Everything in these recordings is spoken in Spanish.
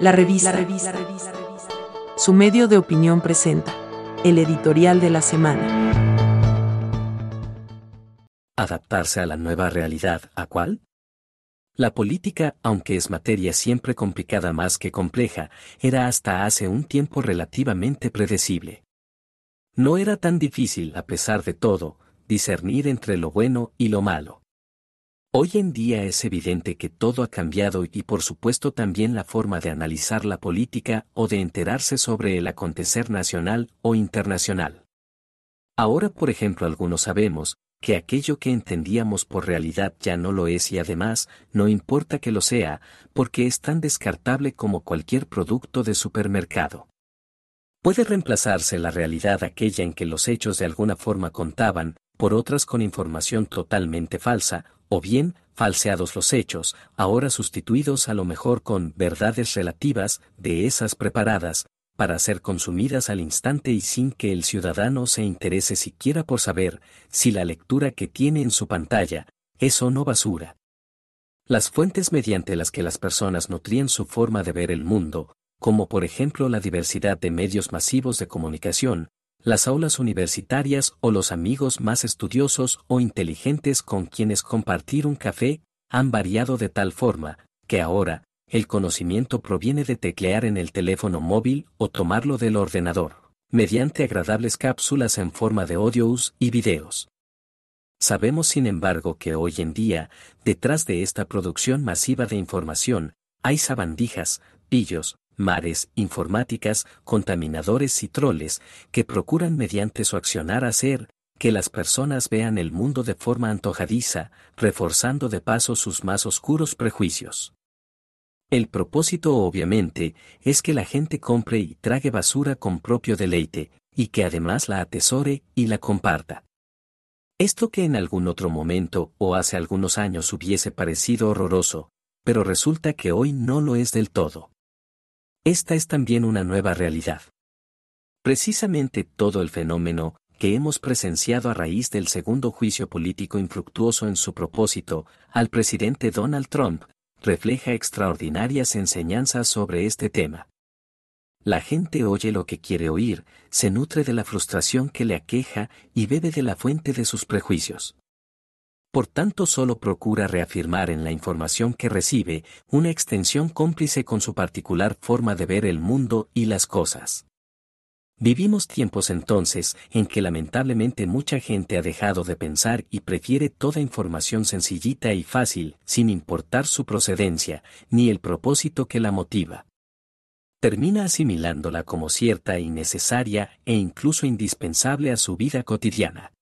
La revista. Su medio de opinión presenta el editorial de la semana. Adaptarse a la nueva realidad, ¿a cuál? La política, aunque es materia siempre complicada más que compleja, era hasta hace un tiempo relativamente predecible. No era tan difícil, a pesar de todo, discernir entre lo bueno y lo malo. Hoy en día es evidente que todo ha cambiado y por supuesto también la forma de analizar la política o de enterarse sobre el acontecer nacional o internacional. Ahora, por ejemplo, algunos sabemos que aquello que entendíamos por realidad ya no lo es y además, no importa que lo sea, porque es tan descartable como cualquier producto de supermercado. Puede reemplazarse la realidad aquella en que los hechos de alguna forma contaban, por otras con información totalmente falsa, o bien, falseados los hechos, ahora sustituidos a lo mejor con verdades relativas, de esas preparadas, para ser consumidas al instante y sin que el ciudadano se interese siquiera por saber si la lectura que tiene en su pantalla es o no basura. Las fuentes mediante las que las personas nutrían su forma de ver el mundo, como por ejemplo la diversidad de medios masivos de comunicación, las aulas universitarias o los amigos más estudiosos o inteligentes con quienes compartir un café, han variado de tal forma, que ahora, el conocimiento proviene de teclear en el teléfono móvil o tomarlo del ordenador, mediante agradables cápsulas en forma de audios y videos. Sabemos sin embargo que hoy en día, detrás de esta producción masiva de información, hay sabandijas, pillos, mares, informáticas, contaminadores y troles, que procuran mediante su accionar hacer que las personas vean el mundo de forma antojadiza, reforzando de paso sus más oscuros prejuicios. El propósito obviamente es que la gente compre y trague basura con propio deleite, y que además la atesore y la comparta. Esto que en algún otro momento o hace algunos años hubiese parecido horroroso, pero resulta que hoy no lo es del todo. Esta es también una nueva realidad. Precisamente todo el fenómeno que hemos presenciado a raíz del segundo juicio político infructuoso en su propósito al presidente Donald Trump, refleja extraordinarias enseñanzas sobre este tema. La gente oye lo que quiere oír, se nutre de la frustración que le aqueja y bebe de la fuente de sus prejuicios. Por tanto solo procura reafirmar en la información que recibe una extensión cómplice con su particular forma de ver el mundo y las cosas. Vivimos tiempos entonces en que lamentablemente mucha gente ha dejado de pensar y prefiere toda información sencillita y fácil, sin importar su procedencia, ni el propósito que la motiva. Termina asimilándola como cierta y necesaria e incluso indispensable a su vida cotidiana.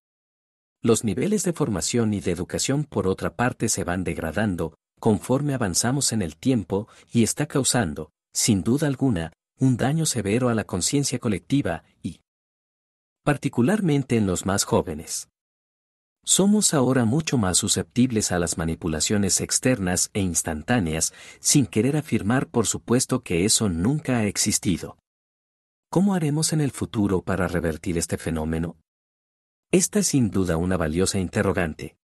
Los niveles de formación y de educación por otra parte se van degradando, conforme avanzamos en el tiempo, y está causando, sin duda alguna, un daño severo a la conciencia colectiva y particularmente en los más jóvenes. Somos ahora mucho más susceptibles a las manipulaciones externas e instantáneas, sin querer afirmar por supuesto que eso nunca ha existido. ¿Cómo haremos en el futuro para revertir este fenómeno? Esta es sin duda una valiosa interrogante.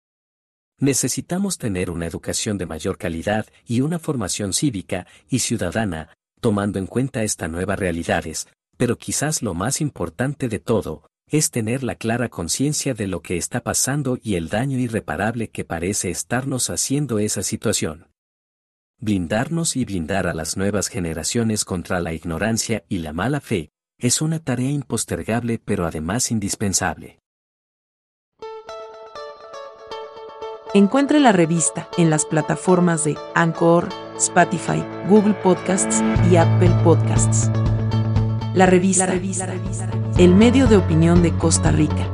Necesitamos tener una educación de mayor calidad y una formación cívica y ciudadana, tomando en cuenta esta nueva realidades, pero quizás lo más importante de todo, es tener la clara conciencia de lo que está pasando y el daño irreparable que parece estarnos haciendo esa situación. Blindarnos y blindar a las nuevas generaciones contra la ignorancia y la mala fe, es una tarea impostergable pero además indispensable. Encuentre la revista en las plataformas de Anchor, Spotify, Google Podcasts y Apple Podcasts. La revista, el medio de opinión de Costa Rica.